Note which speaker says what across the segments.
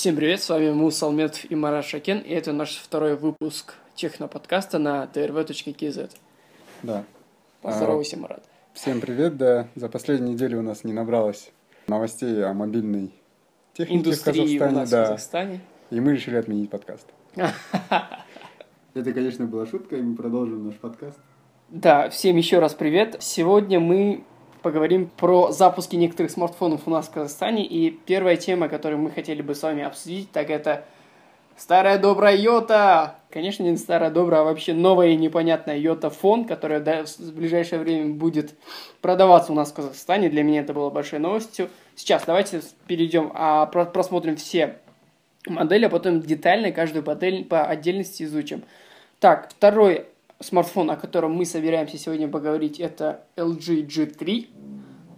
Speaker 1: Всем привет, с вами Муса Алметов и Марат Шакен, и это наш второй выпуск техноподкаста на trv.kz.
Speaker 2: Да.
Speaker 1: Поздоровайся, Марат.
Speaker 2: Всем привет, да. За последнюю неделю у нас не набралось новостей о мобильной технике
Speaker 1: Индустрии
Speaker 2: в Казахстане.
Speaker 1: у нас
Speaker 2: да.
Speaker 1: в Казахстане.
Speaker 2: И мы решили отменить подкаст. Это, конечно, была шутка, и мы продолжим наш подкаст.
Speaker 1: Да, всем еще раз привет. Сегодня мы поговорим про запуски некоторых смартфонов у нас в Казахстане. И первая тема, которую мы хотели бы с вами обсудить, так это старая добрая Йота. Конечно, не старая добрая, а вообще новая и непонятная Йота фон, которая в ближайшее время будет продаваться у нас в Казахстане. Для меня это было большой новостью. Сейчас давайте перейдем, а про- просмотрим все модели, а потом детально каждую модель по отдельности изучим. Так, второй смартфон, о котором мы собираемся сегодня поговорить, это LG G3.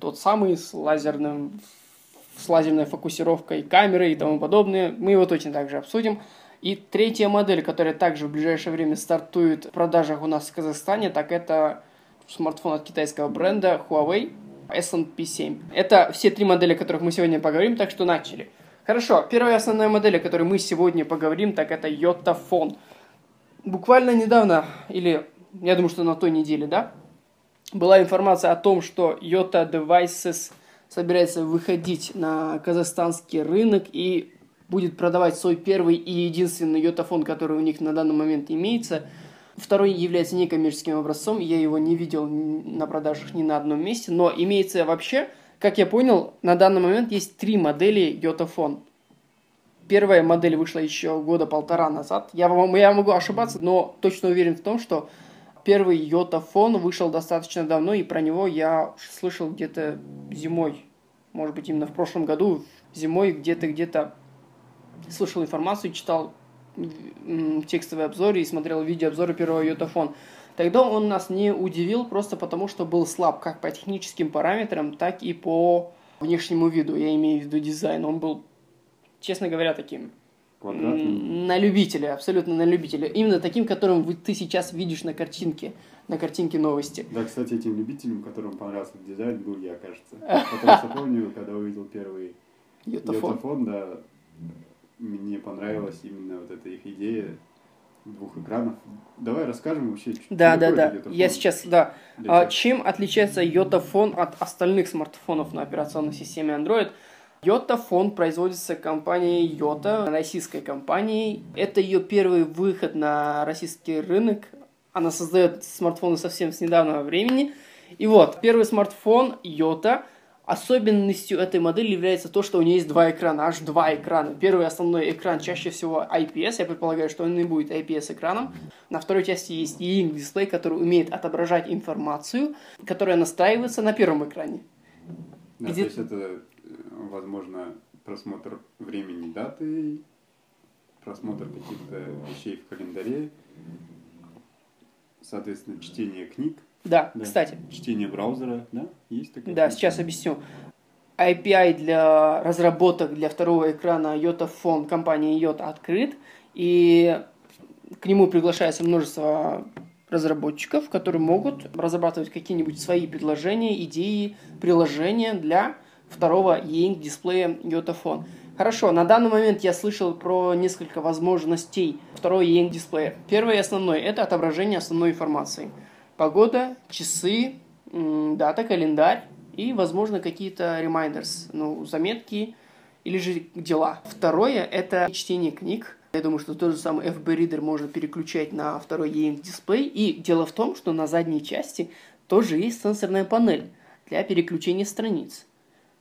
Speaker 1: Тот самый с лазерным с лазерной фокусировкой камеры и тому подобное. Мы его точно так же обсудим. И третья модель, которая также в ближайшее время стартует в продажах у нас в Казахстане, так это смартфон от китайского бренда Huawei SNP7. Это все три модели, о которых мы сегодня поговорим, так что начали. Хорошо, первая основная модель, о которой мы сегодня поговорим, так это Yota Phone. Буквально недавно, или я думаю, что на той неделе, да, была информация о том, что Yota Devices собирается выходить на казахстанский рынок и будет продавать свой первый и единственный йотафон, который у них на данный момент имеется. Второй является некоммерческим образцом, я его не видел на продажах ни на одном месте, но имеется вообще, как я понял, на данный момент есть три модели йотафон. Первая модель вышла еще года полтора назад. Я, я могу ошибаться, но точно уверен в том, что первый йотафон вышел достаточно давно, и про него я слышал где-то зимой. Может быть, именно в прошлом году, зимой где-то, где-то слышал информацию, читал м, текстовый обзор и смотрел видеообзоры первого йотафон. Тогда он нас не удивил просто потому, что был слаб как по техническим параметрам, так и по внешнему виду. Я имею в виду дизайн. Он был, честно говоря, таким
Speaker 2: Квадратный.
Speaker 1: М, На любителя, абсолютно на любителя. Именно таким, которым вы, ты сейчас видишь на картинке, на картинке новости.
Speaker 2: Да, кстати, этим любителем, которому понравился дизайн, был я, кажется. Потому что помню, когда увидел первый
Speaker 1: Йотафон.
Speaker 2: Да, мне понравилась именно вот эта их идея двух экранов. Давай расскажем вообще, что
Speaker 1: Да, да, да. Я сейчас, да. А чем отличается Йотафон от остальных смартфонов на операционной системе Android? Йотафон производится компанией Йота, российской компанией. Это ее первый выход на российский рынок. Она создает смартфоны совсем с недавнего времени. И вот, первый смартфон Йота. Особенностью этой модели является то, что у нее есть два экрана, аж два экрана. Первый основной экран чаще всего IPS, я предполагаю, что он и будет IPS-экраном. На второй части есть e-ink дисплей, который умеет отображать информацию, которая настраивается на первом экране.
Speaker 2: Да,
Speaker 1: где-
Speaker 2: то есть это, возможно, просмотр времени даты, просмотр каких-то вещей в календаре, соответственно, чтение книг,
Speaker 1: Да,
Speaker 2: Да.
Speaker 1: кстати,
Speaker 2: чтение браузера, да? Есть такая
Speaker 1: да, сейчас объясню. API для разработок для второго экрана Yota Phone компании Yota открыт, и к нему приглашается множество разработчиков, которые могут разрабатывать какие-нибудь свои предложения, идеи, приложения для второго e-ink дисплея Yota Phone. Хорошо, на данный момент я слышал про несколько возможностей второго e-ink дисплея. Первый и основной – это отображение основной информации. Погода, часы, дата, календарь и, возможно, какие-то reminders, ну, заметки или же дела. Второе – это чтение книг. Я думаю, что тот же самый FB Reader можно переключать на второй e-ink дисплей. И дело в том, что на задней части тоже есть сенсорная панель для переключения страниц.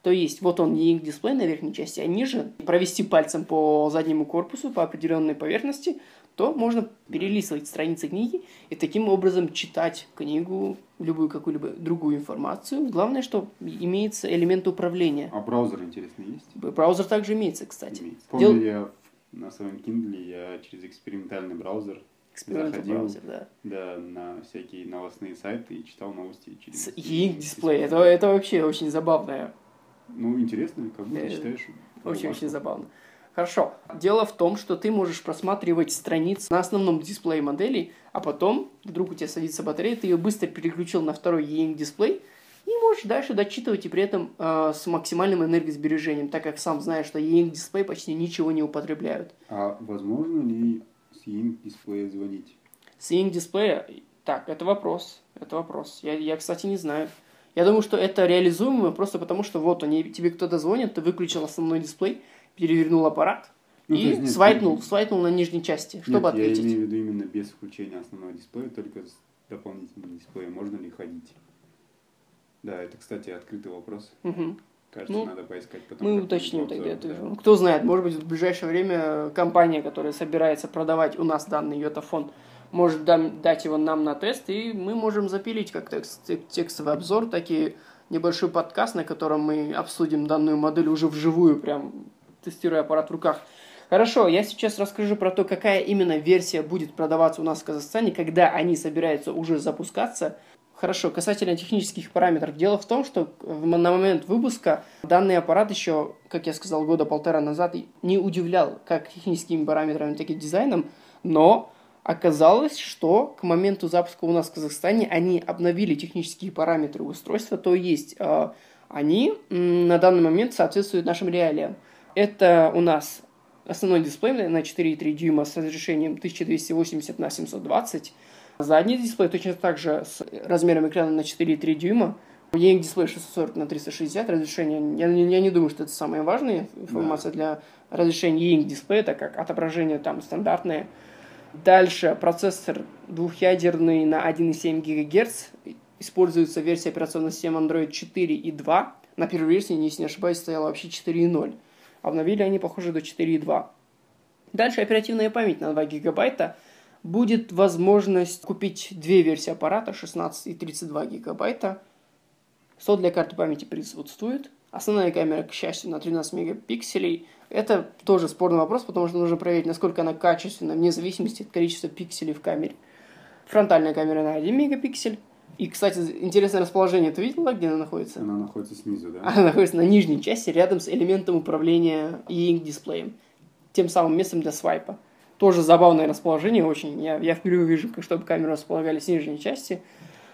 Speaker 1: То есть, вот он e-ink дисплей на верхней части, а ниже провести пальцем по заднему корпусу, по определенной поверхности, то можно перелистывать страницы книги и таким образом читать книгу, любую какую-либо другую информацию. Главное, что имеется элемент управления.
Speaker 2: А браузер, интересно, есть?
Speaker 1: Браузер также имеется, кстати.
Speaker 2: Имеется. Помню,
Speaker 1: Дел-
Speaker 2: я на своем Kindle я через экспериментальный браузер заходил
Speaker 1: браузер, да.
Speaker 2: да, на всякие новостные сайты и читал новости через
Speaker 1: С e-ink дисплей. Это, это вообще очень забавное.
Speaker 2: Ну, интересно, как будто
Speaker 1: Э,
Speaker 2: читаешь.
Speaker 1: Очень-очень забавно. Хорошо. Дело в том, что ты можешь просматривать страницы на основном дисплее модели, а потом вдруг у тебя садится батарея, ты ее быстро переключил на второй e-ink дисплей и можешь дальше дочитывать и при этом э, с максимальным энергосбережением, так как сам знаешь, что E-Ink дисплей почти ничего не употребляют.
Speaker 2: А возможно ли с E-Ink дисплея звонить?
Speaker 1: С E-Ink дисплея, так, это вопрос, это вопрос. Я, я, кстати, не знаю. Я думаю, что это реализуемо просто потому, что вот они, тебе кто-то звонит, ты выключил основной дисплей, перевернул аппарат
Speaker 2: Ну,
Speaker 1: и
Speaker 2: есть нет,
Speaker 1: свайпнул,
Speaker 2: нет,
Speaker 1: свайпнул на нижней части, чтобы
Speaker 2: Нет,
Speaker 1: ответить.
Speaker 2: я имею в виду именно без включения основного дисплея, только с дополнительным дисплеем. Можно ли ходить? Да, это, кстати, открытый вопрос.
Speaker 1: Мгм.
Speaker 2: Кажется,
Speaker 1: Ну,
Speaker 2: надо поискать потом.
Speaker 1: Мы уточним
Speaker 2: обзор,
Speaker 1: тогда эту
Speaker 2: да.
Speaker 1: Кто знает, может быть, в ближайшее время компания, которая собирается продавать у нас данный йотафон, может дать его нам на тест, и мы можем запилить как текст- тек- текстовый обзор, так и небольшой подкаст, на котором мы обсудим данную модель уже вживую, прям тестируя аппарат в руках. Хорошо, я сейчас расскажу про то, какая именно версия будет продаваться у нас в Казахстане, когда они собираются уже запускаться. Хорошо, касательно технических параметров. Дело в том, что на момент выпуска данный аппарат еще, как я сказал, года полтора назад не удивлял как техническими параметрами, так и дизайном, но оказалось, что к моменту запуска у нас в Казахстане они обновили технические параметры устройства, то есть э, они на данный момент соответствуют нашим реалиям. Это у нас основной дисплей на 4,3 дюйма с разрешением 1280 на 720. Задний дисплей точно так же с размером экрана на 4,3 дюйма. E-Ink дисплей 640 на 360 разрешение. Я, не- я не думаю, что это самая важная информация для разрешения E-Ink дисплея, так как отображение там стандартное. Дальше процессор двухъядерный на 1,7 ГГц. Используется версия операционной системы Android 4.2. На первой версии, если не ошибаюсь, стояла вообще 4.0. Обновили они, похоже, до 4.2. Дальше оперативная память на 2 гигабайта. Будет возможность купить две версии аппарата, 16 и 32 гигабайта. Слот для карты памяти присутствует. Основная камера, к счастью, на 13 мегапикселей. Это тоже спорный вопрос, потому что нужно проверить, насколько она качественна, вне зависимости от количества пикселей в камере. Фронтальная камера на 1 мегапиксель. И, кстати, интересное расположение. Ты видела, где она находится?
Speaker 2: Она находится снизу, да?
Speaker 1: Она находится на нижней части, рядом с элементом управления E-Ink дисплеем. Тем самым местом для свайпа. Тоже забавное расположение очень. Я, я впервые вижу, чтобы камеру располагали с нижней части.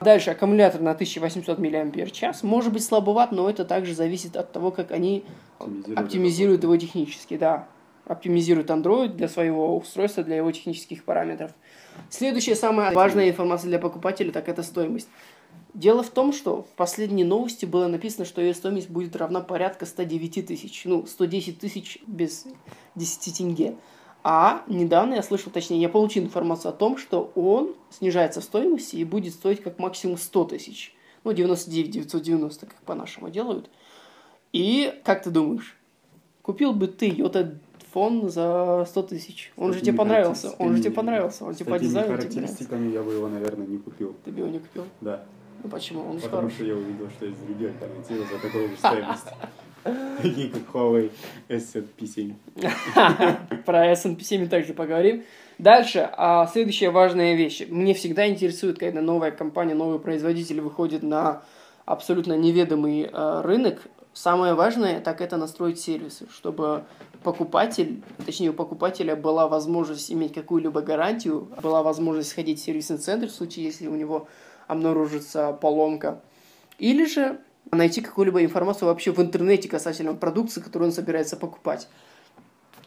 Speaker 1: Дальше аккумулятор на 1800 мАч. Может быть слабоват, но это также зависит от того, как они
Speaker 2: Оптимизируют
Speaker 1: оптимизируют его технически, да. Оптимизируют Android для своего устройства, для его технических параметров. Следующая самая важная информация для покупателя, так это стоимость. Дело в том, что в последней новости было написано, что ее стоимость будет равна порядка 109 тысяч. Ну, 110 тысяч без 10 тенге. А недавно я слышал, точнее, я получил информацию о том, что он снижается в стоимости и будет стоить как максимум 100 тысяч. Ну, 99 990, как по-нашему делают. И как ты думаешь, купил бы ты этот фон за 100 тысяч? Он же тебе понравился, он же тебе понравился, он тебе по дизайну тебе нравится.
Speaker 2: характеристиками я бы его, наверное, не купил.
Speaker 1: Ты бы его не купил?
Speaker 2: Да.
Speaker 1: Ну почему? Он
Speaker 2: Потому
Speaker 1: хороший.
Speaker 2: что я увидел, что есть другие альтернативы за такую же стоимость. Такие как Huawei S7P7.
Speaker 1: Про S&P 7 также поговорим. Дальше, а, следующая важная вещь. Мне всегда интересует, когда новая компания, новый производитель выходит на абсолютно неведомый а, рынок. Самое важное, так это настроить сервисы, чтобы покупатель, точнее у покупателя была возможность иметь какую-либо гарантию, была возможность сходить в сервисный центр в случае, если у него обнаружится поломка. Или же найти какую-либо информацию вообще в интернете касательно продукции, которую он собирается покупать.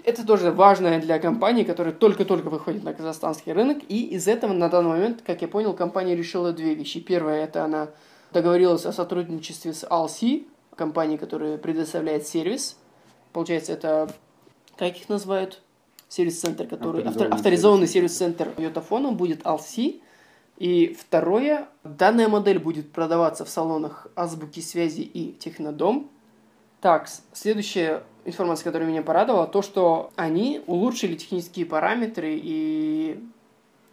Speaker 1: Это тоже важно для компании, которая только-только выходит на казахстанский рынок. И из этого на данный момент, как я понял, компания решила две вещи. Первое, это она договорилась о сотрудничестве с ALC, компанией, которая предоставляет сервис. Получается, это, как их называют? Сервис-центр, который...
Speaker 2: Авторизованный
Speaker 1: автор- авторизованный
Speaker 2: сервис-центр.
Speaker 1: Йотафона будет ALC. И второе, данная модель будет продаваться в салонах Азбуки связи и Технодом. Так, следующая информация, которая меня порадовала, то, что они улучшили технические параметры и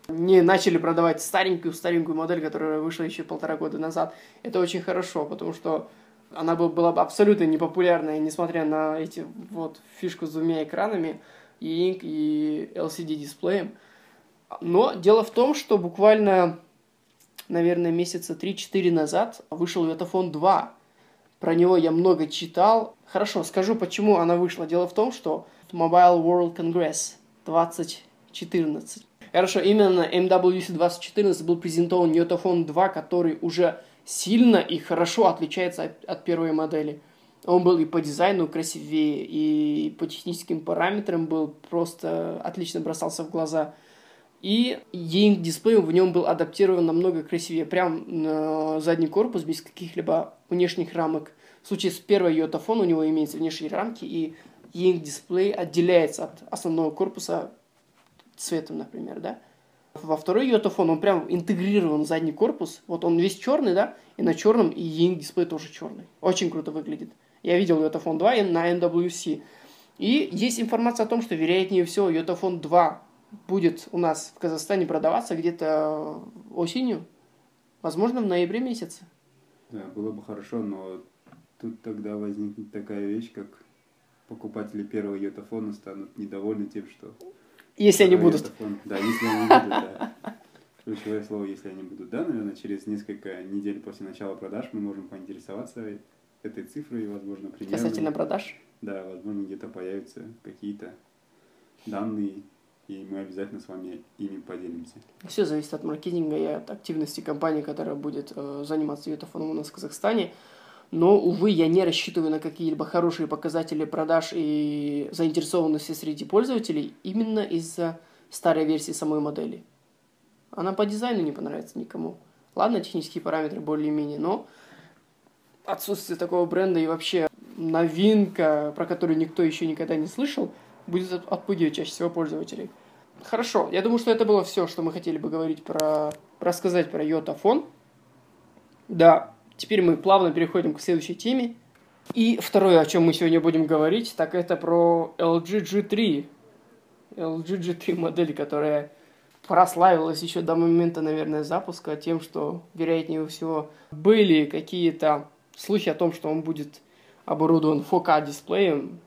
Speaker 1: не начали продавать старенькую-старенькую модель, которая вышла еще полтора года назад. Это очень хорошо, потому что она бы, была бы абсолютно непопулярная, несмотря на эти вот фишку с двумя экранами, и Ink, и LCD-дисплеем. Но дело в том, что буквально, наверное, месяца 3-4 назад вышел Ветафон 2. Про него я много читал. Хорошо, скажу, почему она вышла. Дело в том, что Mobile World Congress 2014. Хорошо, именно MWC 2014 был презентован Ютафон 2, который уже сильно и хорошо отличается от, от первой модели. Он был и по дизайну красивее, и по техническим параметрам был просто отлично бросался в глаза. И e дисплей в нем был адаптирован намного красивее. Прям на задний корпус без каких-либо внешних рамок. В случае с первой йотафон у него имеются внешние рамки, и e дисплей отделяется от основного корпуса цветом, например, да. Во второй йотафон он прям интегрирован в задний корпус. Вот он весь черный, да, и на черном и e дисплей тоже черный. Очень круто выглядит. Я видел йотафон 2 на NWC. И есть информация о том, что вероятнее всего йотафон 2 будет у нас в Казахстане продаваться где-то осенью, возможно, в ноябре месяце.
Speaker 2: Да, было бы хорошо, но тут тогда возникнет такая вещь, как покупатели первого йотафона станут недовольны тем, что...
Speaker 1: Если они будут.
Speaker 2: Йотафон... Да, если они будут, да. Ключевое слово, если они будут, да, наверное, через несколько недель после начала продаж мы можем поинтересоваться этой цифрой, возможно, примерно.
Speaker 1: Касательно продаж?
Speaker 2: Да, возможно, где-то появятся какие-то данные и мы обязательно с вами ими поделимся.
Speaker 1: Все зависит от маркетинга и от активности компании, которая будет э, заниматься ютофоном у нас в Казахстане. Но, увы, я не рассчитываю на какие-либо хорошие показатели продаж и заинтересованности среди пользователей именно из-за старой версии самой модели. Она по дизайну не понравится никому. Ладно, технические параметры более-менее, но отсутствие такого бренда и вообще новинка, про которую никто еще никогда не слышал – будет отпугивать чаще всего пользователей. Хорошо, я думаю, что это было все, что мы хотели бы говорить про, рассказать про йотафон. Да, теперь мы плавно переходим к следующей теме. И второе, о чем мы сегодня будем говорить, так это про LG G3. LG G3 модель, которая прославилась еще до момента, наверное, запуска тем, что, вероятнее всего, были какие-то слухи о том, что он будет оборудован 4К дисплеем,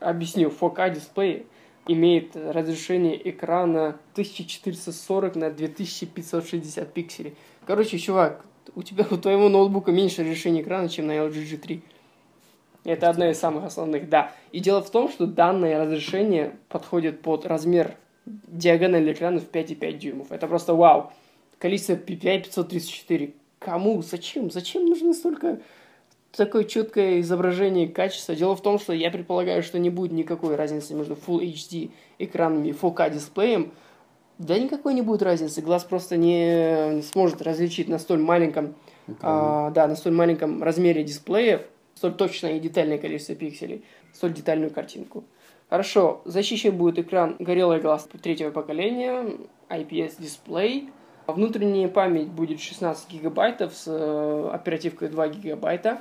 Speaker 1: Объясню, 4К дисплей имеет разрешение экрана 1440 на 2560 пикселей. Короче, чувак, у тебя у твоего ноутбука меньше разрешения экрана, чем на LG G3. Это одна из самых основных, да. И дело в том, что данное разрешение подходит под размер диагонали экрана в 5,5 дюймов. Это просто вау. Количество PPI 534. Кому? Зачем? Зачем нужно столько такое четкое изображение качества. Дело в том, что я предполагаю, что не будет никакой разницы между Full HD экранами и 4K дисплеем. Да никакой не будет разницы. Глаз просто не, не сможет различить на столь маленьком, а, да, на столь маленьком размере дисплея столь точное и детальное количество пикселей, столь детальную картинку. Хорошо, защищен будет экран Gorilla Glass третьего поколения, IPS дисплей. Внутренняя память будет 16 гигабайтов с э, оперативкой 2 гигабайта.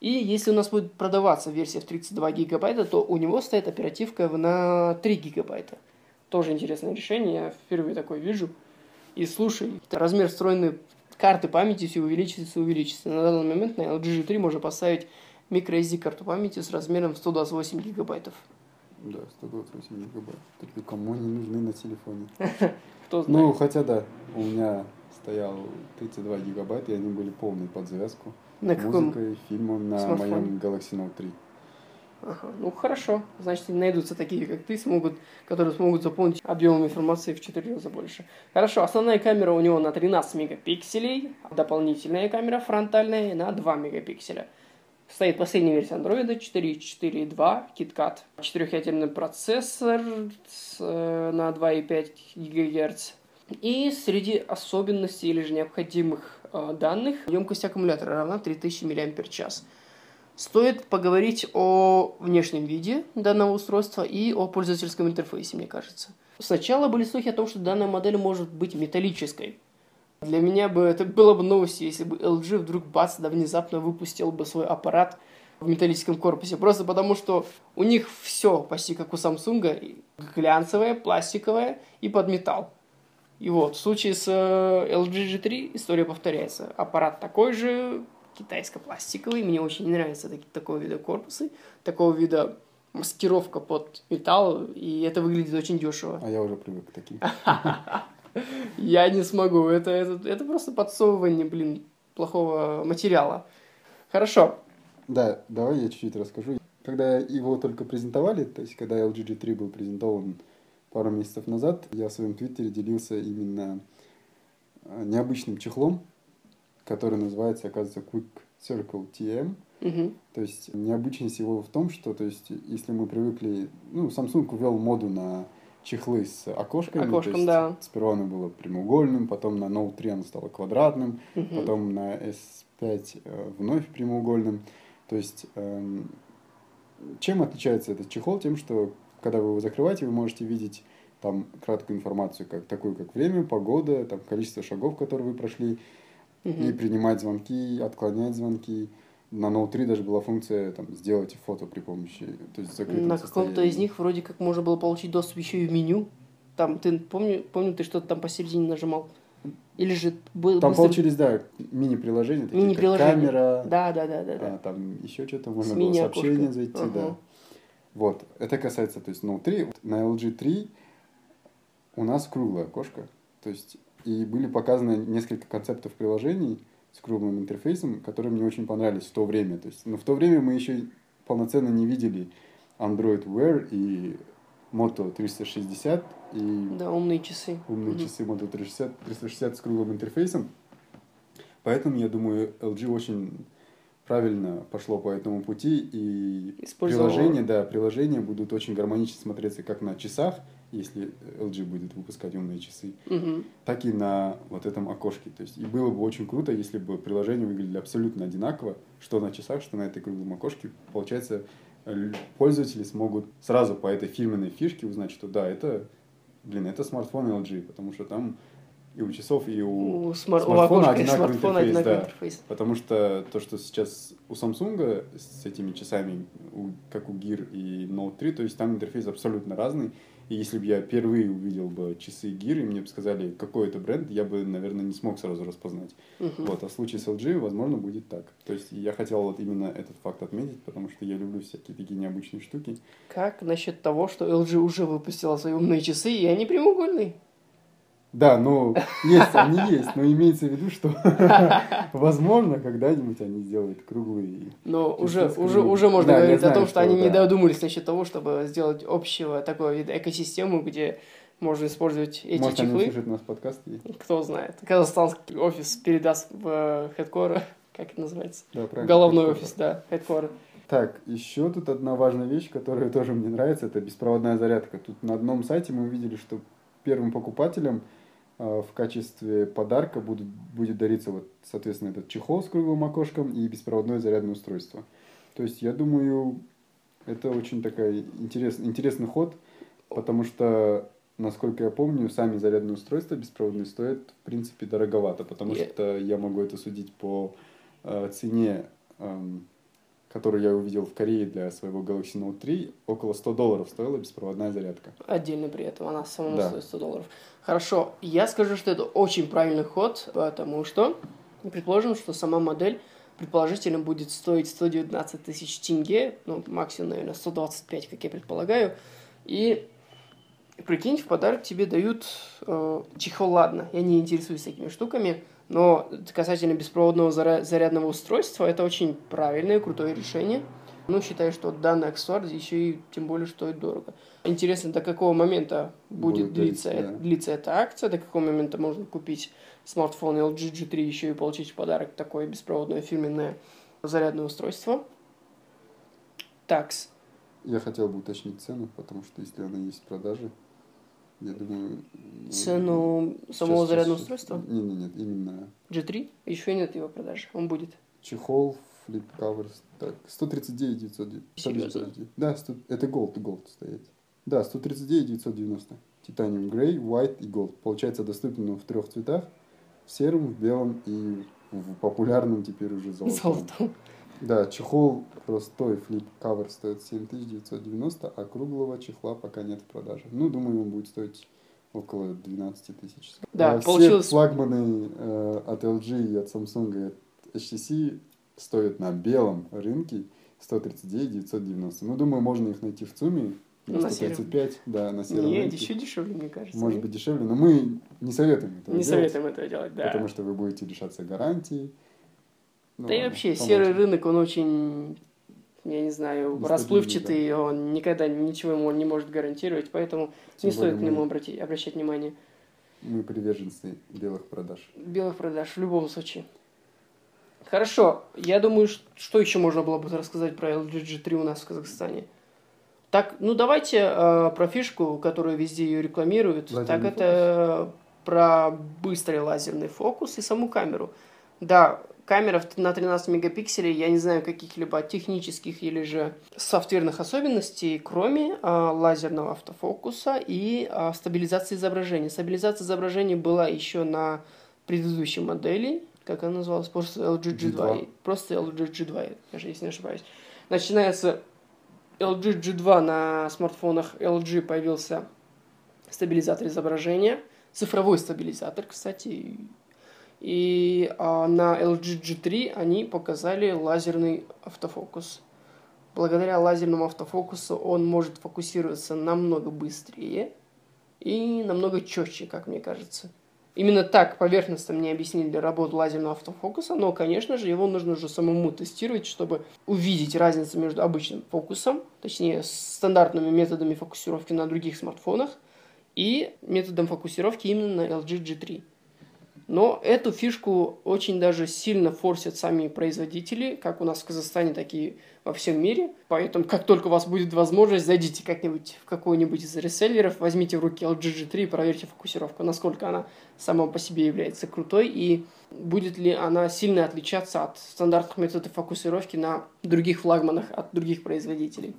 Speaker 1: И если у нас будет продаваться версия в 32 гигабайта, то у него стоит оперативка на 3 гигабайта. Тоже интересное решение, я впервые такое вижу. И слушай, размер встроенной карты памяти все увеличивается и увеличивается. На данный момент на LG G3 можно поставить microSD карту памяти с размером 128 гигабайтов.
Speaker 2: Да, 128 гигабайт. Так кому они нужны на телефоне?
Speaker 1: Кто знает.
Speaker 2: Ну, хотя да, у меня стоял 32 гигабайта, и они были полные под завязку.
Speaker 1: На каком?
Speaker 2: Музыкой, фильмом на смартфоне? моем Galaxy Note 3.
Speaker 1: Ага, ну хорошо. Значит, найдутся такие, как ты, смогут, которые смогут заполнить объемом информации в 4 раза больше. Хорошо, основная камера у него на 13 мегапикселей, дополнительная камера фронтальная на 2 мегапикселя. Стоит последняя версия Android 4.4.2, KitKat. Четырехъядерный процессор с, э, на 2,5 ГГц. И среди особенностей или же необходимых данных емкость аккумулятора равна 3000 мАч. Стоит поговорить о внешнем виде данного устройства и о пользовательском интерфейсе, мне кажется. Сначала были слухи о том, что данная модель может быть металлической. Для меня бы это было бы новостью, если бы LG вдруг бац, да внезапно выпустил бы свой аппарат в металлическом корпусе. Просто потому, что у них все почти как у Samsung, глянцевое, пластиковое и под металл. И вот, в случае с э, LG G3 история повторяется. Аппарат такой же, китайско-пластиковый. Мне очень нравятся такие, такого вида корпусы, такого вида маскировка под металл, и это выглядит очень дешево.
Speaker 2: А я уже привык к таким.
Speaker 1: Я не смогу. Это, это, это просто подсовывание, блин, плохого материала. Хорошо.
Speaker 2: Да, давай я чуть-чуть расскажу. Когда его только презентовали, то есть когда LG G3 был презентован пару месяцев назад, я в своем твиттере делился именно э, необычным чехлом, который называется, оказывается, Quick Circle TM.
Speaker 1: Мгм.
Speaker 2: То есть необычность его в том, что, то есть, если мы привыкли, ну, Samsung ввел моду на чехлы с окошками. то
Speaker 1: Окошком,
Speaker 2: есть
Speaker 1: да.
Speaker 2: Сперва оно было прямоугольным, потом на Note 3 оно стало квадратным,
Speaker 1: Мгм.
Speaker 2: потом на S5 э, вновь прямоугольным. То есть, эм, чем отличается этот чехол? Тем, что когда вы его закрываете, вы можете видеть там краткую информацию, как такую, как время, погода, там количество шагов, которые вы прошли, и
Speaker 1: Мгм.
Speaker 2: принимать звонки, отклонять звонки. На Note 3 даже была функция там, сделать фото при помощи, то есть
Speaker 1: На каком-то из них вроде как можно было получить доступ еще и в меню. Там, ты помню, помню, ты что-то там посередине нажимал. Или же был
Speaker 2: Там
Speaker 1: быстро-
Speaker 2: получились, да, мини-приложения, такие как
Speaker 1: Мини-приложения.
Speaker 2: камера,
Speaker 1: Да, да, да, да,
Speaker 2: а,
Speaker 1: да.
Speaker 2: там еще что-то, можно было сообщение зайти,
Speaker 1: Ага.
Speaker 2: да. Вот, это касается, то есть, Note 3. На LG 3 у нас круглое окошко, то есть, и были показаны несколько концептов приложений с круглым интерфейсом, которые мне очень понравились в то время. То есть, но в то время мы еще полноценно не видели Android Wear и Moto 360 и
Speaker 1: Да, умные часы.
Speaker 2: умные
Speaker 1: Мгм.
Speaker 2: часы Moto 360, 360 с круглым интерфейсом. Поэтому, я думаю, LG очень правильно пошло по этому пути, и приложения, да, приложения будут очень гармонично смотреться как на часах, если LG будет выпускать умные часы,
Speaker 1: Мгм.
Speaker 2: так и на вот этом окошке. То есть, и было бы очень круто, если бы приложения выглядели абсолютно одинаково, что на часах, что на этой круглом окошке. Получается, пользователи смогут сразу по этой фирменной фишке узнать, что да, это, блин, это смартфон LG, потому что там и у часов, и у
Speaker 1: У, смар- у
Speaker 2: смартфона
Speaker 1: окошка
Speaker 2: одинаковый
Speaker 1: смартфона
Speaker 2: интерфейс,
Speaker 1: одинаковый
Speaker 2: да.
Speaker 1: интерфейс.
Speaker 2: Потому что то, что сейчас у Samsung с этими часами, у- как у Gear и Note 3, то есть там интерфейс абсолютно разный. И если бы я впервые увидел бы часы Gear, и мне бы сказали, какой это бренд, я бы, наверное, не смог сразу распознать.
Speaker 1: Мгм.
Speaker 2: Вот, а в случае с LG, возможно, будет так. То есть я хотел вот именно этот факт отметить, потому что я люблю всякие такие необычные штуки.
Speaker 1: Как насчет того, что LG уже выпустила свои умные часы, и они прямоугольные?
Speaker 2: Да, ну, есть, они есть, но имеется в виду, что, возможно, когда-нибудь они сделают круглые.
Speaker 1: Но уже, уже, уже можно
Speaker 2: Да,
Speaker 1: говорить о том, что,
Speaker 2: что
Speaker 1: они не
Speaker 2: да.
Speaker 1: додумались насчет того, чтобы сделать общего такого вида экосистему, где можно использовать эти
Speaker 2: Может, они
Speaker 1: чехлы.
Speaker 2: услышат наш подкаст и...
Speaker 1: Кто знает. Казахстанский офис передаст в хедкор, как это называется?
Speaker 2: Да, правильно.
Speaker 1: Головной офис, да, хедкор.
Speaker 2: Так, еще тут одна важная вещь, которая тоже мне нравится, это беспроводная зарядка. Тут на одном сайте мы увидели, что первым покупателям э, в качестве подарка будут, будет дариться, вот, соответственно, этот чехол с круглым окошком и беспроводное зарядное устройство. То есть, я думаю, это очень такой интерес, интересный ход, потому что, насколько я помню, сами зарядные устройства беспроводные стоят, в принципе, дороговато, потому
Speaker 1: Я-
Speaker 2: что я могу это судить по э, цене, эм, которую я увидел в Корее для своего Galaxy Note 3, около 100 долларов стоила беспроводная зарядка.
Speaker 1: Отдельно при этом она самому
Speaker 2: Да.
Speaker 1: стоит 100 долларов. Хорошо, я скажу, что это очень правильный ход, потому что, предположим, что сама модель предположительно будет стоить 119 тысяч тенге, ну, максимум, наверное, 125, как я предполагаю, и прикинь, в подарок тебе дают э, чехол, ладно, я не интересуюсь такими штуками, но касательно беспроводного зарядного устройства, это очень правильное, крутое решение. Ну, считаю, что данный аксессуар еще и тем более стоит дорого. Интересно, до какого момента будет
Speaker 2: Будет
Speaker 1: длиться,
Speaker 2: длиться, да.
Speaker 1: длиться эта акция, до какого момента можно купить смартфон LG G3 еще и получить в подарок такое беспроводное фирменное зарядное устройство. Такс.
Speaker 2: Я хотел бы уточнить цену, потому что если она есть в продаже, я думаю... ну,
Speaker 1: Цену
Speaker 2: сейчас-
Speaker 1: самого зарядного
Speaker 2: сейчас-
Speaker 1: устройства?
Speaker 2: Не, не, нет, именно
Speaker 1: G3? Еще нет его продажи. Он будет.
Speaker 2: чехол, флип кавер, так, 139 990.
Speaker 1: Серьезно?
Speaker 2: Да, 100 это gold, gold стоит. Да, 139 990. Титаниум Грей, White и Gold. Получается доступен он в трех цветах. В сером, в белом и в популярном теперь уже золотом.
Speaker 1: Золотом.
Speaker 2: Да, чехол простой флип кавер стоит 7990, а круглого чехла пока нет в продаже. Ну, думаю, он будет стоить около 12 тысяч.
Speaker 1: Да,
Speaker 2: А все
Speaker 1: получилось-
Speaker 2: флагманы э, от LG и от Samsung и от HTC стоят на белом рынке 139 990. Ну, думаю, можно их найти в ЦУМе на
Speaker 1: На сером.
Speaker 2: 135, да, на сером
Speaker 1: Нет,
Speaker 2: рынке.
Speaker 1: еще дешевле, мне кажется.
Speaker 2: Может быть дешевле, но мы не советуем этого
Speaker 1: Не
Speaker 2: делать,
Speaker 1: советуем этого делать, да.
Speaker 2: потому что вы будете лишаться гарантии. Ну,
Speaker 1: Да и
Speaker 2: ладно,
Speaker 1: вообще,
Speaker 2: помолчим.
Speaker 1: серый рынок, он очень, я не знаю, расплывчатый, он никогда ничего ему не может гарантировать, поэтому
Speaker 2: Тем
Speaker 1: не стоит к нему обратить, обращать внимание.
Speaker 2: Мы приверженцы белых продаж.
Speaker 1: Белых продаж в любом случае. Хорошо, я думаю, что еще можно было бы рассказать про LG G3 у нас в Казахстане. Так, ну давайте э, про фишку, которую везде ее рекламируют.
Speaker 2: Лазерный
Speaker 1: так это про быстрый лазерный фокус и саму камеру. Да, камера на 13 мегапикселей, я не знаю каких-либо технических или же софтверных особенностей, кроме э, лазерного автофокуса и э, стабилизации изображения. Стабилизация изображения была еще на предыдущей модели, как она называлась, просто LG G2.
Speaker 2: G2.
Speaker 1: Просто LG G2, даже если не ошибаюсь. Начинается LG G2 на смартфонах LG появился стабилизатор изображения, цифровой стабилизатор, кстати, и а, на LG G3 они показали лазерный автофокус. Благодаря лазерному автофокусу он может фокусироваться намного быстрее и намного четче, как мне кажется. Именно так поверхностно мне объяснили работу лазерного автофокуса, но, конечно же, его нужно уже самому тестировать, чтобы увидеть разницу между обычным фокусом, точнее, стандартными методами фокусировки на других смартфонах и методом фокусировки именно на LG G3. Но эту фишку очень даже сильно форсят сами производители, как у нас в Казахстане, так и во всем мире. Поэтому, как только у вас будет возможность, зайдите как-нибудь в какой-нибудь из реселлеров, возьмите в руки LG G3 и проверьте фокусировку, насколько она сама по себе является крутой и будет ли она сильно отличаться от стандартных методов фокусировки на других флагманах от других производителей.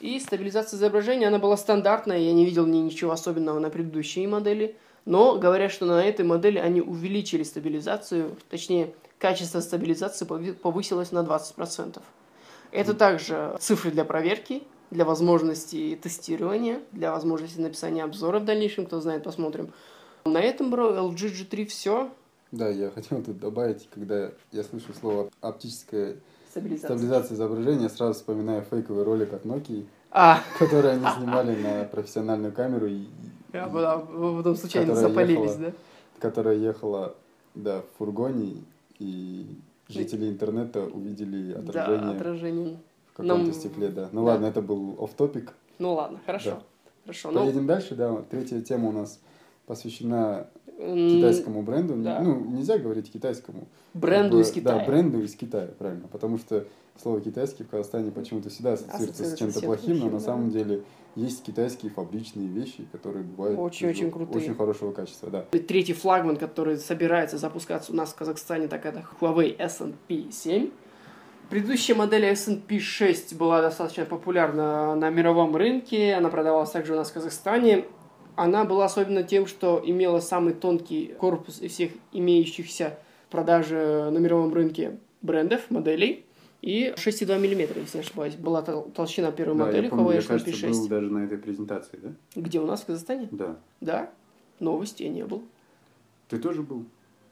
Speaker 1: И стабилизация изображения, она была стандартная, я не видел ни ничего особенного на предыдущей модели – но говорят, что на этой модели они увеличили стабилизацию, точнее, качество стабилизации повысилось на 20%. Это также цифры для проверки, для возможности тестирования, для возможности написания обзора в дальнейшем, кто знает, посмотрим. На этом, бро, LG G3 все.
Speaker 2: Да, я хотел тут добавить, когда я слышу слово оптическая
Speaker 1: Стабилизация.
Speaker 2: стабилизация изображения, сразу вспоминаю фейковый ролик от Nokia,
Speaker 1: А,
Speaker 2: который они снимали на профессиональную камеру и
Speaker 1: вы потом случайно
Speaker 2: Которая
Speaker 1: запалились,
Speaker 2: ехала.
Speaker 1: да?
Speaker 2: которая ехала да, в фургоне, и жители интернета увидели отражение
Speaker 1: Да, отражение.
Speaker 2: в каком-то стекле, да. Ну ладно, это был оф-топик.
Speaker 1: Ну ладно, хорошо. Хорошо. Ну,
Speaker 2: Поедем дальше, да. Третья тема у нас посвящена китайскому бренду.
Speaker 1: да.
Speaker 2: Ну, нельзя говорить китайскому.
Speaker 1: бренду
Speaker 2: Как бы,
Speaker 1: из Китая.
Speaker 2: Да, бренду из Китая, правильно. Потому что слово китайский в Казахстане почему-то всегда ассоциируется с
Speaker 1: Ассоциируется
Speaker 2: чем-то
Speaker 1: с чем-то
Speaker 2: плохим, но на самом деле есть китайские фабричные вещи, которые бывают
Speaker 1: Очень-очень
Speaker 2: ну,
Speaker 1: крутые.
Speaker 2: очень хорошего качества, да.
Speaker 1: И Третий флагман, который собирается запускаться у нас в Казахстане, так это Huawei S&P 7. Предыдущая модель S&P 6 была достаточно популярна на мировом рынке, она продавалась также у нас в Казахстане. Она была особенно тем, что имела самый тонкий корпус из всех имеющихся в продаже на мировом рынке брендов, моделей. И 6,2 мм, если не ошибаюсь, была тол- толщина первой
Speaker 2: Да,
Speaker 1: модели
Speaker 2: я
Speaker 1: Huawei
Speaker 2: я,
Speaker 1: S&P
Speaker 2: кажется,
Speaker 1: 6.
Speaker 2: был даже на этой презентации, да?
Speaker 1: Где у нас в Казахстане?
Speaker 2: Да.
Speaker 1: Да. Новости я не был.
Speaker 2: Ты тоже был?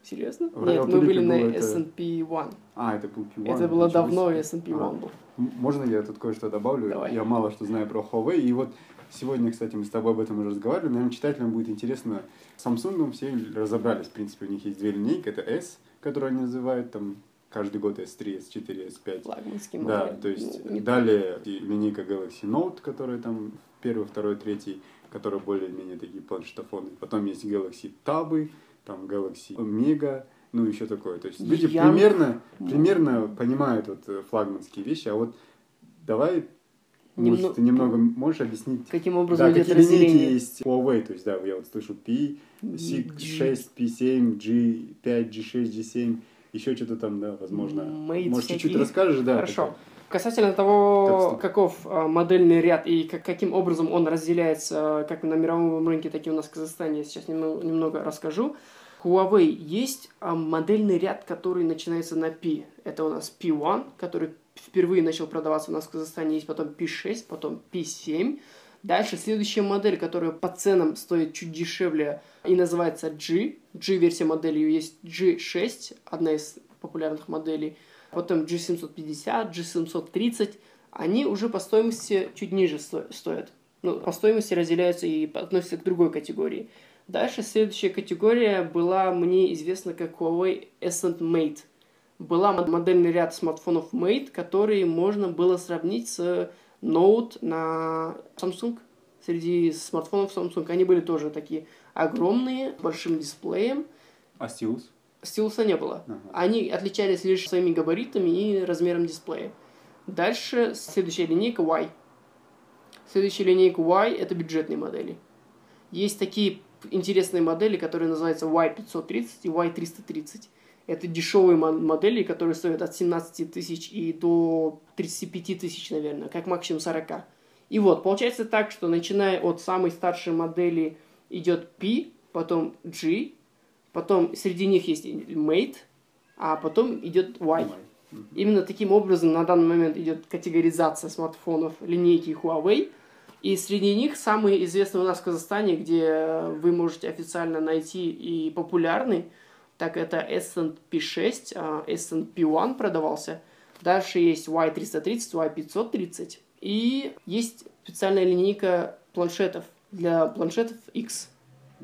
Speaker 1: Серьезно?
Speaker 2: В
Speaker 1: Нет, мы были на
Speaker 2: это-
Speaker 1: S&P One.
Speaker 2: А, это был P1.
Speaker 1: Это было давно. S&P
Speaker 2: А.
Speaker 1: One был.
Speaker 2: Можно я тут кое-что добавлю?
Speaker 1: Давай.
Speaker 2: Я мало что знаю про Huawei. И вот сегодня, кстати, мы с тобой об этом уже разговаривали. Наверное, читателям будет интересно. Samsung все разобрались. В принципе, у них есть две линейки. Это S, которую они называют там каждый год S3, S4, S5.
Speaker 1: Флагманский
Speaker 2: Да,
Speaker 1: модель.
Speaker 2: то есть
Speaker 1: Ну, не-
Speaker 2: далее и линейка Galaxy Note, которая там первый, второй, третий, которые более-менее такие планшетофоны. Потом есть Galaxy Tab, там Galaxy Omega, ну еще такое. То есть люди
Speaker 1: Young.
Speaker 2: примерно, примерно понимают вот э, флагманские вещи, а вот давай
Speaker 1: Немно-
Speaker 2: может, ты немного можешь объяснить,
Speaker 1: Каким образом
Speaker 2: да,
Speaker 1: идет
Speaker 2: какие линейки
Speaker 1: разделение?
Speaker 2: есть Huawei, то есть да, я вот слышу P, C6, P7, G5, G6, G7, еще что-то там, да, возможно.
Speaker 1: Mate
Speaker 2: Может, чуть-чуть расскажешь, да?
Speaker 1: Хорошо.
Speaker 2: такое?
Speaker 1: Касательно того, каков а, модельный ряд и как- каким образом он разделяется а, как на мировом рынке, так и у нас в Казахстане, я сейчас немного, немного расскажу. Huawei есть а, модельный ряд, который начинается на P. Это у нас P1, который впервые начал продаваться у нас в Казахстане. Есть потом P6, потом P7. Дальше следующая модель, которая по ценам стоит чуть дешевле и называется G. G-версия модели есть G6, одна из популярных моделей. Потом G750, G730. Они уже по стоимости чуть ниже сто- стоят. Ну, по стоимости разделяются и относятся к другой категории. Дальше следующая категория была мне известна как Huawei Ascent Mate. Была мод- модельный ряд смартфонов Mate, которые можно было сравнить с Note на Samsung. Среди смартфонов Samsung они были тоже такие огромные, с большим дисплеем.
Speaker 2: А Stylus?
Speaker 1: Стилуса не было.
Speaker 2: Ага.
Speaker 1: Они отличались лишь своими габаритами и размером дисплея. Дальше следующая линейка Y. Следующая линейка Y это бюджетные модели. Есть такие интересные модели, которые называются Y530 и Y330. Это дешевые мо- модели, которые стоят от 17 тысяч и до 35 тысяч, наверное, как максимум 40. И вот, получается так, что начиная от самой старшей модели идет P, потом G, потом среди них есть Mate, а потом идет Y. Именно таким образом на данный момент идет категоризация смартфонов линейки Huawei. И среди них самые известные у нас в Казахстане, где вы можете официально найти и популярный, так это S&P 6, а, S&P One продавался. Дальше есть Y330, Y530. И есть специальная линейка планшетов для планшетов X.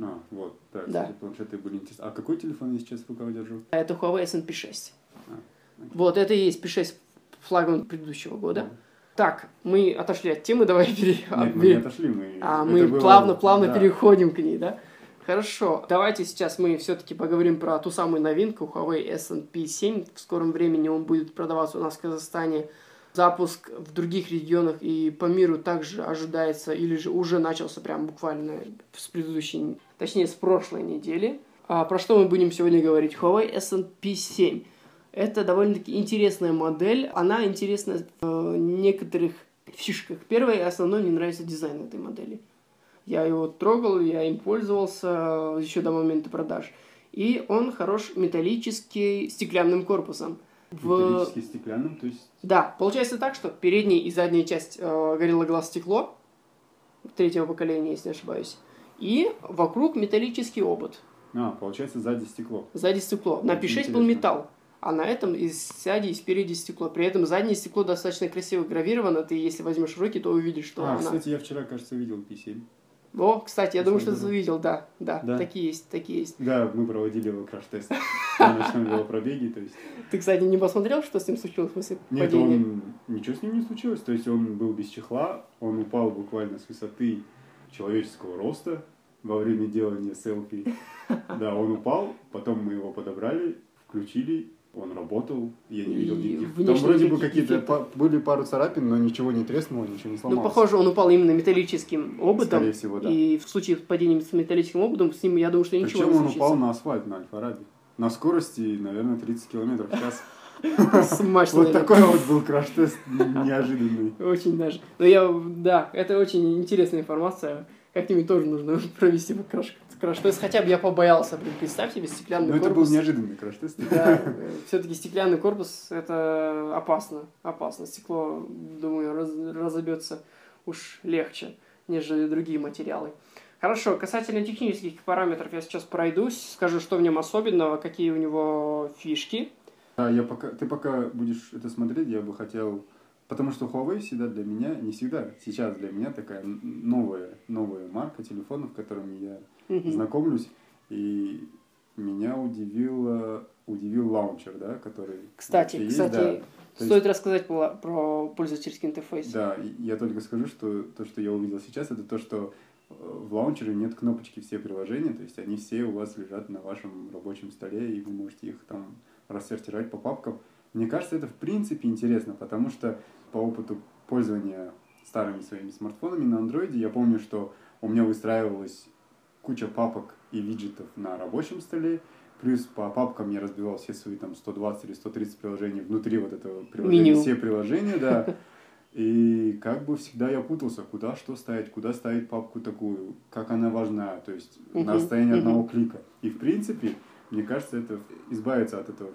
Speaker 2: А, вот. Да,
Speaker 1: Да.
Speaker 2: кстати, планшеты были интересны. А какой телефон я сейчас в руках держу?
Speaker 1: Это Huawei S&P 6.
Speaker 2: А, окей.
Speaker 1: Вот, это и есть P6 флагман предыдущего года.
Speaker 2: Ну.
Speaker 1: Так, мы отошли от темы, давай перейдем.
Speaker 2: Нет, мы не отошли, мы...
Speaker 1: А,
Speaker 2: это
Speaker 1: мы
Speaker 2: было-
Speaker 1: плавно-плавно
Speaker 2: да.
Speaker 1: переходим к ней, да? Хорошо, давайте сейчас мы все-таки поговорим про ту самую новинку Huawei S&P 7. В скором времени он будет продаваться у нас в Казахстане. Запуск в других регионах и по миру также ожидается, или же уже начался прям буквально с предыдущей, точнее с прошлой недели. А про что мы будем сегодня говорить? Huawei S&P 7. Это довольно-таки интересная модель. Она интересна в некоторых фишках. Первое и основное, мне нравится дизайн этой модели. Я его трогал, я им пользовался еще до момента продаж. И он хорош металлический стеклянным корпусом. В...
Speaker 2: Металлически стеклянным, то есть...
Speaker 1: Да, получается так, что передняя и задняя часть э, Gorilla Glass стекло третьего поколения, если не ошибаюсь. И вокруг металлический обод.
Speaker 2: А, получается сзади стекло.
Speaker 1: Сзади стекло. На
Speaker 2: Очень
Speaker 1: P6 был металл, а на этом и сзади, и спереди стекло. При этом заднее стекло достаточно красиво гравировано. Ты, если возьмешь руки, то увидишь, что
Speaker 2: а,
Speaker 1: она...
Speaker 2: кстати, я вчера, кажется, видел P7.
Speaker 1: О, кстати, я думаю, что ты увидел, да, да,
Speaker 2: Да?
Speaker 1: такие есть, такие есть.
Speaker 2: Да, мы проводили его краш-тест на ночном велопробеге, то есть...
Speaker 1: Ты, кстати, не посмотрел, что с ним случилось после
Speaker 2: Нет,
Speaker 1: падения?
Speaker 2: он... Ничего с ним не случилось, то есть он был без чехла, он упал буквально с высоты человеческого роста во время делания селфи. Да, он упал, потом мы его подобрали, включили, он работал, я не видел никаких... Там вроде бы какие-то... па- Были пару царапин, но ничего не треснуло, ничего не
Speaker 1: Ну,
Speaker 2: сломалось.
Speaker 1: похоже, он упал именно металлическим ободом.
Speaker 2: Скорее всего, да.
Speaker 1: И в случае падения с металлическим ободом с ним, я думаю, что ничего
Speaker 2: Причем
Speaker 1: не
Speaker 2: он
Speaker 1: случится.
Speaker 2: упал на асфальт, на Альфа-Раби. На скорости, наверное, 30 километров в час.
Speaker 1: Смачно,
Speaker 2: Вот такой вот был краш-тест неожиданный.
Speaker 1: Очень даже. Но я, да, это очень интересная информация. Как-нибудь тоже нужно провести бы краш, краш тест. Хотя бы я побоялся, блин, представь себе стеклянный
Speaker 2: Но это был
Speaker 1: корпус.
Speaker 2: неожиданный краш-тест.
Speaker 1: Да, все-таки стеклянный корпус это опасно, опасно. Стекло, думаю, раз- разобьется уж легче, нежели другие материалы. Хорошо, касательно технических параметров я сейчас пройдусь, скажу, что в нем особенного, какие у него фишки.
Speaker 2: Да, я пока, ты пока будешь это смотреть, я бы хотел... Потому что Huawei всегда для меня, не всегда, сейчас для меня такая новая, новая марка телефонов, которыми я
Speaker 1: Мгм.
Speaker 2: знакомлюсь. И меня удивило, удивил лаунчер, да, который...
Speaker 1: Кстати,
Speaker 2: есть,
Speaker 1: кстати,
Speaker 2: да. То
Speaker 1: стоит рассказать про, про пользовательский интерфейс.
Speaker 2: Да, я только скажу, что то, что я увидел сейчас, это то, что э, в лаунчере нет кнопочки все приложения, то есть они все у вас лежат на вашем рабочем столе, и вы можете их там рассортировать по папкам. Мне кажется, это в принципе интересно, потому что по опыту пользования старыми своими смартфонами на андроиде, я помню, что у меня выстраивалась куча папок и виджетов на рабочем столе, плюс по папкам я разбивал все свои там 120 или 130 приложений внутри вот этого приложения,
Speaker 1: Меню.
Speaker 2: все приложения, да. И как бы всегда я путался, куда что ставить, куда ставить папку такую, как она важна, то есть на
Speaker 1: Мгм,
Speaker 2: расстоянии
Speaker 1: мгм.
Speaker 2: одного клика. И в принципе, мне кажется, это избавиться от этого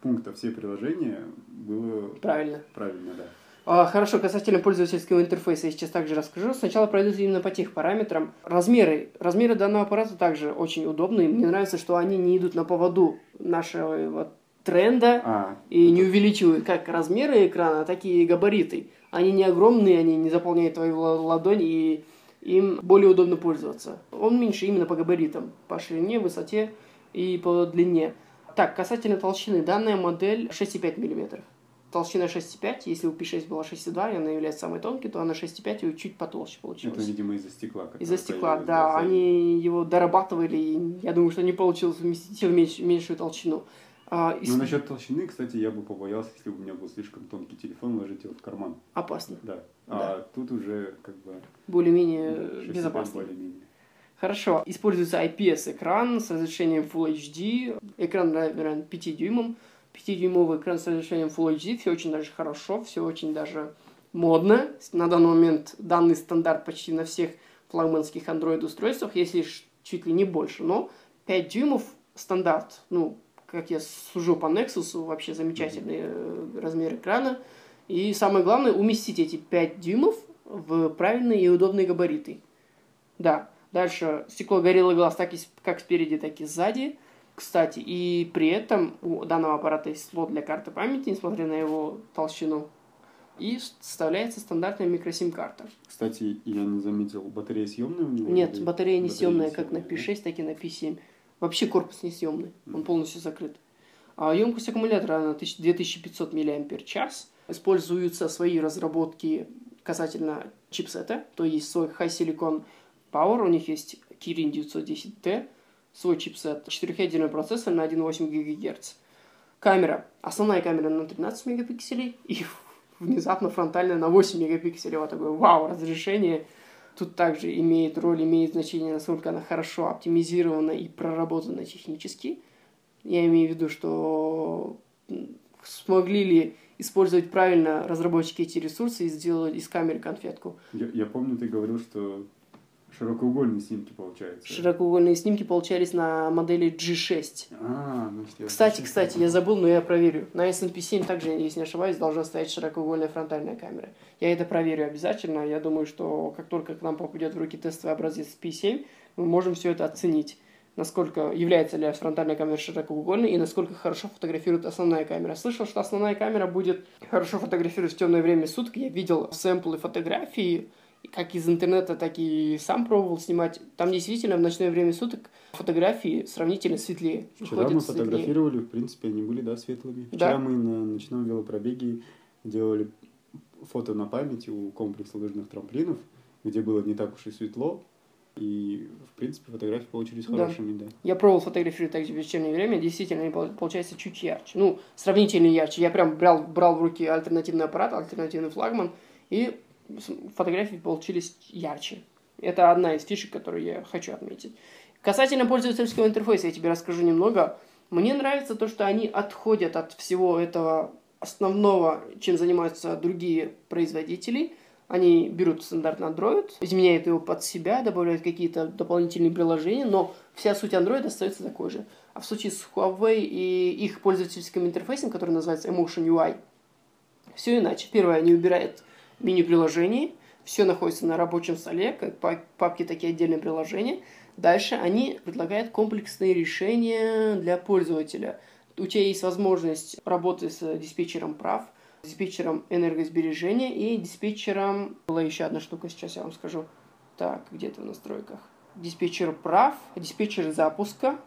Speaker 2: пункта все приложения было
Speaker 1: Правильно.
Speaker 2: правильно, да.
Speaker 1: А, Хорошо, касательно пользовательского интерфейса я сейчас также расскажу. Сначала пройдусь именно по тех параметрам. Размеры. Размеры данного аппарата также очень удобные. Мне нравится, что они не идут на поводу нашего вот тренда
Speaker 2: А,
Speaker 1: и не увеличивают как размеры экрана, так и габариты. Они не огромные, они не заполняют твою ла- ладонь, и им более удобно пользоваться. Он меньше именно по габаритам, по ширине, высоте и по длине. Так, касательно толщины, данная модель 6,5 мм. Толщина 6,5. Если у P6 была 6,2, и она является самой тонкой, то она 6,5 и чуть потолще получилась.
Speaker 2: Это, видимо, из-за стекла.
Speaker 1: Из-за стекла, да. Они его дорабатывали, и я думаю, что не получилось вместить в меньш- меньшую толщину. А,
Speaker 2: ну, насчет толщины, кстати, я бы побоялся, если бы у меня был слишком тонкий телефон, ложить его в карман.
Speaker 1: Опасно.
Speaker 2: Да. А да. тут уже как бы...
Speaker 1: Более-менее безопасно. Более-менее. Хорошо. Используется IPS-экран с разрешением Full HD. Экран равен 5 дюймам. 5-дюймовый экран с разрешением Full HD. Все очень даже хорошо, все очень даже модно. На данный момент данный стандарт почти на всех флагманских Android-устройствах, если чуть ли не больше. Но 5 дюймов стандарт. Ну, как я сужу по Nexus, вообще замечательный э, размер экрана. И самое главное, уместить эти 5 дюймов в правильные и удобные габариты. Да, дальше стекло Gorilla Glass так и, как спереди, так и сзади. Кстати, и при этом у данного аппарата есть слот для карты памяти, несмотря на его толщину. И вставляется стандартная микросим-карта.
Speaker 2: Кстати, я не заметил, батарея съемная у него?
Speaker 1: Нет, батарея не съемная, как на P6, так и на P7. Вообще корпус не съемный, он полностью закрыт. А емкость аккумулятора на 2500 мАч. Используются свои разработки касательно чипсета, то есть свой High Silicon Power, у них есть Kirin 910T, свой чипсет, четырехъядерный процессор на 1,8 ГГц. Камера. Основная камера на 13 мегапикселей и внезапно фронтальная на 8 мегапикселей. Вот такое вау, разрешение. Тут также имеет роль, имеет значение, насколько она хорошо оптимизирована и проработана технически. Я имею в виду, что смогли ли использовать правильно разработчики эти ресурсы и сделать из камеры конфетку.
Speaker 2: Я, я помню, ты говорил, что Широкоугольные снимки получаются.
Speaker 1: Широкоугольные снимки получались на модели G6.
Speaker 2: А, ну,
Speaker 1: кстати, кстати, я забыл, но я проверю. На S&P 7 также, если не ошибаюсь, должна стоять широкоугольная фронтальная камера. Я это проверю обязательно. Я думаю, что как только к нам попадет в руки тестовый образец P7, мы можем все это оценить насколько является ли фронтальная камера широкоугольной и насколько хорошо фотографирует основная камера. Слышал, что основная камера будет хорошо фотографировать в темное время суток. Я видел сэмплы фотографии как из интернета, так и сам пробовал снимать. Там действительно в ночное время суток фотографии сравнительно светлее.
Speaker 2: Вчера мы фотографировали, светлее. в принципе, они были, да, светлыми. Вчера да. мы на ночном велопробеге делали фото на память у комплекса лыжных трамплинов, где было не так уж и светло, и, в принципе, фотографии получились да. хорошими, да.
Speaker 1: Я пробовал фотографировать также в вечернее время, действительно, они получаются чуть ярче. Ну, сравнительно ярче. Я прям брал, брал в руки альтернативный аппарат, альтернативный флагман, и фотографии получились ярче. Это одна из фишек, которую я хочу отметить. Касательно пользовательского интерфейса, я тебе расскажу немного. Мне нравится то, что они отходят от всего этого основного, чем занимаются другие производители. Они берут стандартный Android, изменяют его под себя, добавляют какие-то дополнительные приложения, но вся суть Android остается такой же. А в случае с Huawei и их пользовательским интерфейсом, который называется Emotion UI, все иначе. Первое, они убирают меню приложений, все находится на рабочем столе, как папки, такие отдельные приложения. Дальше они предлагают комплексные решения для пользователя. У тебя есть возможность работы с диспетчером прав, диспетчером энергосбережения и диспетчером... Была еще одна штука, сейчас я вам скажу. Так, где-то в настройках. Диспетчер прав, диспетчер запуска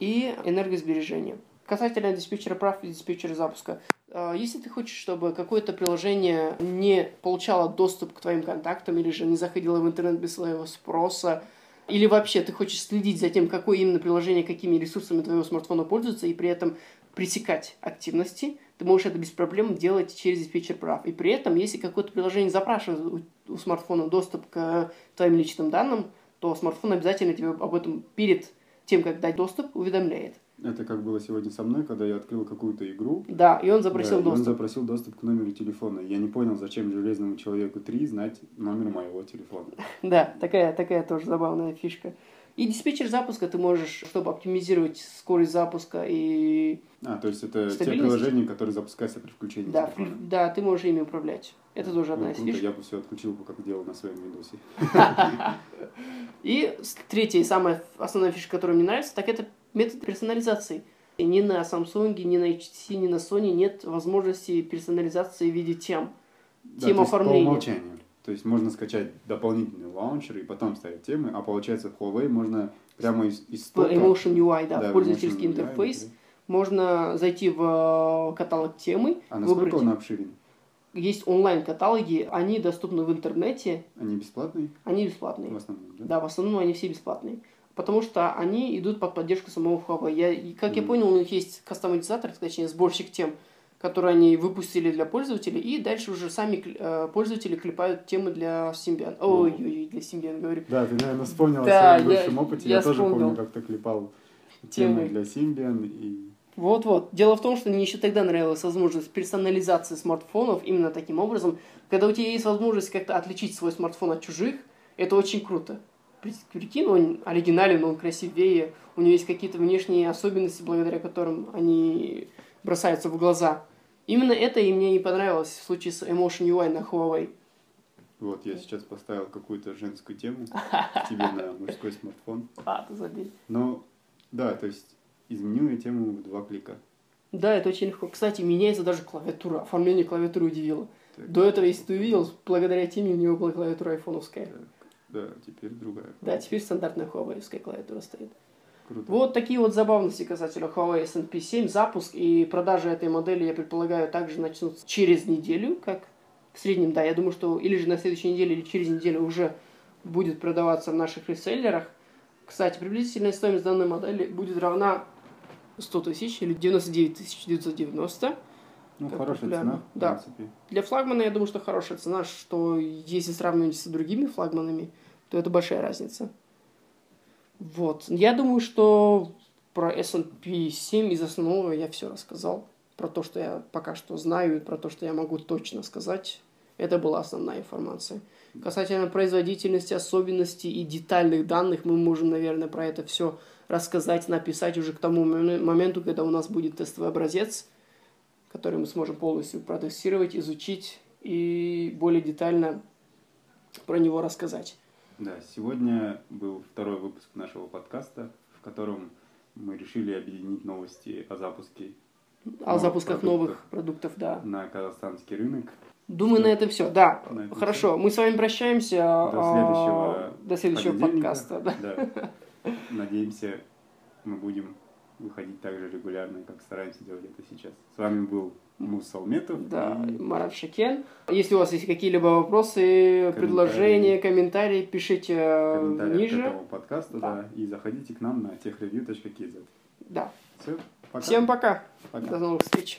Speaker 1: и энергосбережения. Касательно диспетчера прав и диспетчера запуска. А, если ты хочешь, чтобы какое-то приложение не получало доступ к твоим контактам или же не заходило в интернет без своего спроса, или вообще ты хочешь следить за тем, какое именно приложение, какими ресурсами твоего смартфона пользуется, и при этом пресекать активности, ты можешь это без проблем делать через диспетчер прав. И при этом, если какое-то приложение запрашивает у, у смартфона доступ к твоим личным данным, то смартфон обязательно тебе об этом перед тем, как дать доступ, уведомляет.
Speaker 2: Это как было сегодня со мной, когда я открыл какую-то игру.
Speaker 1: Да, и он запросил да, доступ.
Speaker 2: он запросил доступ к номеру телефона. Я не понял, зачем железному человеку 3 знать номер моего телефона.
Speaker 1: Да, такая, такая тоже забавная фишка. И диспетчер запуска ты можешь, чтобы оптимизировать скорость запуска и
Speaker 2: А, то есть это те приложения, которые запускаются при включении
Speaker 1: да,
Speaker 2: телефона.
Speaker 1: Да, ты можешь ими управлять. Это тоже ну, одна из фишек.
Speaker 2: Я бы все отключил, как делал на своем видосе.
Speaker 1: И третья и самая основная фишка, которая мне нравится, так это метод персонализации. И ни на Samsung, ни на HTC, ни на Sony нет возможности персонализации в виде тем.
Speaker 2: Да, тем оформления. По умолчанию. То есть можно скачать дополнительный лаунчер и потом ставить темы, а получается в Huawei можно прямо из, из
Speaker 1: стока... Emotion UI, да, да пользовательский интерфейс. UI, можно зайти в каталог темы,
Speaker 2: А насколько
Speaker 1: выбрать.
Speaker 2: он обширен?
Speaker 1: Есть онлайн-каталоги, они доступны в интернете,
Speaker 2: Они бесплатные?
Speaker 1: они бесплатные.
Speaker 2: В основном, да?
Speaker 1: Да, в основном они все бесплатные. Потому что они идут под поддержку самого Huawei. Я, как я понял, у них есть кастомизатор, точнее сборщик тем, которые они выпустили для пользователей, и дальше уже сами э, пользователи клепают темы для Symbian. Ой, ой, ой, для Symbian, говорю.
Speaker 2: Да, ты, наверное, вспомнил
Speaker 1: Да,
Speaker 2: о своем бывшем опыте.
Speaker 1: я
Speaker 2: Я, тоже
Speaker 1: вспомнил.
Speaker 2: помню, как ты клепал темы
Speaker 1: Темы.
Speaker 2: для Symbian. И...
Speaker 1: Вот-вот. Дело в том, что мне еще тогда нравилась возможность персонализации смартфонов именно таким образом. Когда у тебя есть возможность как-то отличить свой смартфон от чужих, это очень круто. При- Прикинь, он оригинален, он красивее, у него есть какие-то внешние особенности, благодаря которым они бросаются в глаза. Именно это и мне не понравилось в случае с Emotion UI на Huawei.
Speaker 2: Вот, я сейчас поставил какую-то женскую тему тебе на мужской смартфон.
Speaker 1: А, ты забей.
Speaker 2: Но, да, то есть изменил я тему в два клика.
Speaker 1: Да, это очень легко. Кстати, меняется даже клавиатура. Оформление клавиатуры удивило.
Speaker 2: Так,
Speaker 1: До этого, если ты увидел, благодаря теме у него была клавиатура айфоновская.
Speaker 2: так, да, теперь другая.
Speaker 1: Да, теперь стандартная Huawei клавиатура стоит.
Speaker 2: Круто.
Speaker 1: Вот такие вот забавности касательно Huawei SNP 7. Запуск и продажи этой модели, я предполагаю, также начнутся через неделю, как в среднем, да, я думаю, что или же на следующей неделе, или через неделю уже будет продаваться в наших реселлерах. Кстати, приблизительная стоимость данной модели будет равна 100 тысяч или 99 990.
Speaker 2: Ну,
Speaker 1: как
Speaker 2: хорошая
Speaker 1: популярно.
Speaker 2: цена, в
Speaker 1: Да.
Speaker 2: принципе.
Speaker 1: Для флагмана, я думаю, что хорошая цена, что если сравнивать с другими флагманами, то это большая разница. Вот. Я думаю, что про S&P 7 из основного я все рассказал. Про то, что я пока что знаю, и про то, что я могу точно сказать. Это была основная информация. Касательно производительности, особенностей и детальных данных, мы можем, наверное, про это все рассказать, написать уже к тому момен- моменту, когда у нас будет тестовый образец, который мы сможем полностью протестировать, изучить и более детально про него рассказать.
Speaker 2: Да, сегодня был второй выпуск нашего подкаста, в котором мы решили объединить новости о запуске
Speaker 1: О
Speaker 2: Новых
Speaker 1: запусках
Speaker 2: продуктов.
Speaker 1: новых продуктов, да.
Speaker 2: на казахстанский рынок.
Speaker 1: Думаю,
Speaker 2: Что?
Speaker 1: на этом все. Да,
Speaker 2: На этом
Speaker 1: хорошо. Мы с вами прощаемся.
Speaker 2: До
Speaker 1: а,
Speaker 2: следующего
Speaker 1: До следующего подкаста. Да.
Speaker 2: Да. Надеемся, мы будем выходить так же регулярно, как стараемся делать это сейчас. С вами был Мус Салметов.
Speaker 1: Да,
Speaker 2: и
Speaker 1: Марат Шакен. Если у вас есть какие-либо вопросы, предложения, комментарии, пишите э,
Speaker 2: комментариях к
Speaker 1: ниже.
Speaker 2: этому подкасту,
Speaker 1: Да.
Speaker 2: да. и заходите к нам на техревью.kz.
Speaker 1: Да.
Speaker 2: Все, пока.
Speaker 1: Всем пока.
Speaker 2: Пока.
Speaker 1: До новых встреч.